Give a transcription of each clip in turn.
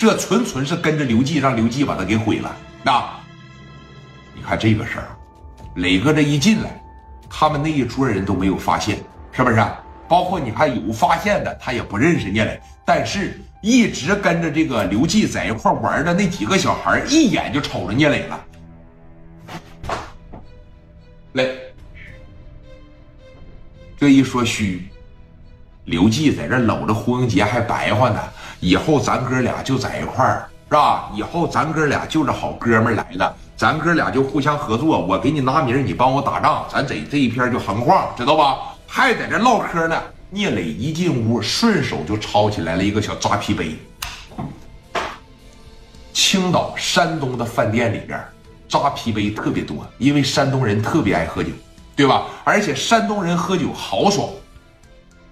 这纯纯是跟着刘季，让刘季把他给毁了。那你看这个事儿，磊哥这一进来，他们那一桌人都没有发现，是不是？包括你看有发现的，他也不认识聂磊，但是一直跟着这个刘季在一块玩的那几个小孩，一眼就瞅着聂磊了。磊，这一说虚，刘季在这搂着胡英杰还白话呢。以后咱哥俩就在一块儿，是吧？以后咱哥俩就是好哥们来了，咱哥俩就互相合作。我给你拿名，你帮我打仗，咱这这一片就横跨，知道吧？还在这唠嗑呢。聂磊一进屋，顺手就抄起来了一个小扎啤杯。青岛、山东的饭店里边，扎啤杯特别多，因为山东人特别爱喝酒，对吧？而且山东人喝酒豪爽。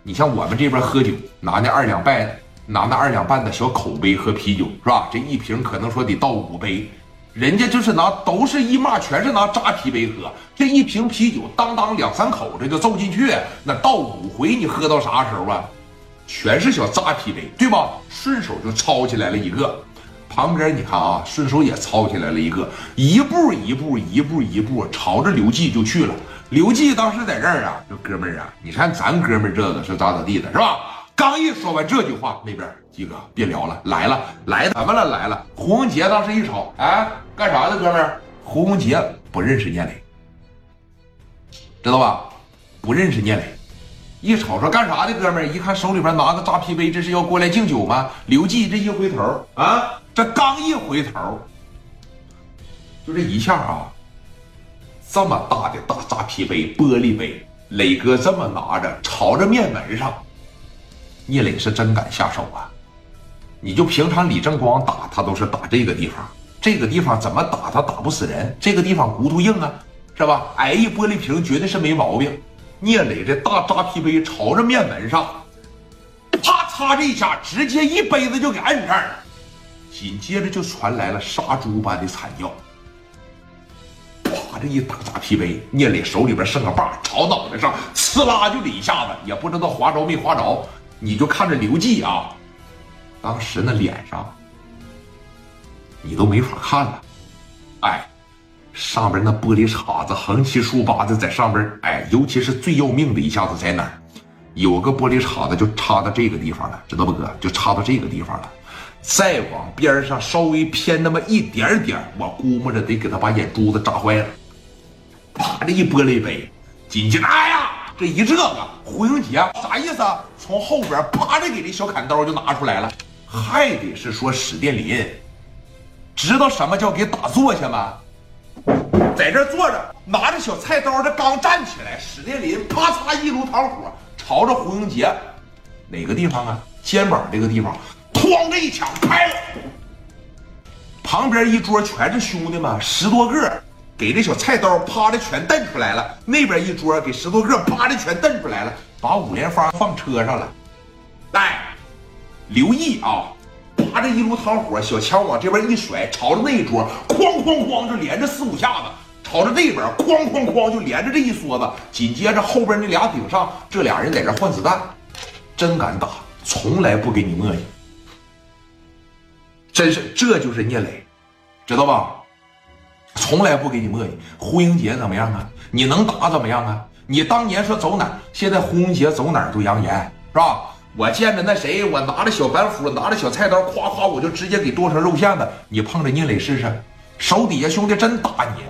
你像我们这边喝酒，拿那二两半，拿那二两半的小口杯喝啤酒，是吧？这一瓶可能说得倒五杯。人家就是拿，都是一骂，全是拿扎啤杯喝。这一瓶啤酒，当当两三口，这就揍进去。那倒五回，你喝到啥时候啊？全是小扎啤杯，对吧？顺手就抄起来了一个。旁边你看啊，顺手也抄起来了一个，一步一步，一步一步，朝着刘季就去了。刘季当时在这儿啊，这哥们儿啊，你看咱哥们儿这个是咋咋地的，是吧？刚一说完这句话，那边鸡哥别聊了，来了，来怎么了？来了。胡文杰当时一瞅，哎，干啥呢，哥们儿？胡文杰不认识聂磊，知道吧？不认识聂磊，一瞅说干啥的，哥们儿？一看手里边拿个扎啤杯，这是要过来敬酒吗？刘季这一回头啊，这刚一回头，就这一下啊，这么大的大扎啤杯，玻璃杯，磊哥这么拿着，朝着面门上。聂磊是真敢下手啊！你就平常李正光打他都是打这个地方，这个地方怎么打他打不死人？这个地方骨头硬啊，是吧？挨一玻璃瓶绝对是没毛病。聂磊这大扎啤杯朝着面门上，啪嚓这一下，直接一杯子就给摁这儿了。紧接着就传来了杀猪般的惨叫，啪这一大扎啤杯，聂磊手里边剩个把，朝脑袋上呲啦就一下子，也不知道划着没划着。你就看着刘季啊，当时那脸上，你都没法看了，哎，上边那玻璃碴子横七竖八的在上边，哎，尤其是最要命的一下子在哪？有个玻璃碴子就插到这个地方了，知道不哥？就插到这个地方了，再往边上稍微偏那么一点点，我估摸着得给他把眼珠子扎坏了。啪这一玻璃杯，紧接着，哎呀！这一这个胡英杰啥意思啊？从后边啪的给这小砍刀就拿出来了，还得是说史殿林，知道什么叫给打坐下吗？在这坐着，拿着小菜刀，这刚站起来，史殿林啪嚓一炉膛火，朝着胡英杰哪个地方啊？肩膀这个地方，哐这一枪拍了。旁边一桌全是兄弟们，十多个。给这小菜刀啪的全瞪出来了，那边一桌给十多个啪的全瞪出来了，把五连发放车上了。来，留意啊！啪这一炉膛火，小枪往这边一甩，朝着那一桌哐哐哐就连着四五下子，朝着这边哐哐哐就连着这一梭子。紧接着后边那俩顶上，这俩人在这换子弹，真敢打，从来不给你磨叽。真是，这就是聂磊，知道吧？从来不给你磨叽。胡英杰怎么样啊？你能打怎么样啊？你当年说走哪，现在胡英杰走哪都扬言，是吧？我见着那谁，我拿着小板斧，拿着小菜刀，夸夸我就直接给剁成肉馅子。你碰着聂磊试试，手底下兄弟真打你。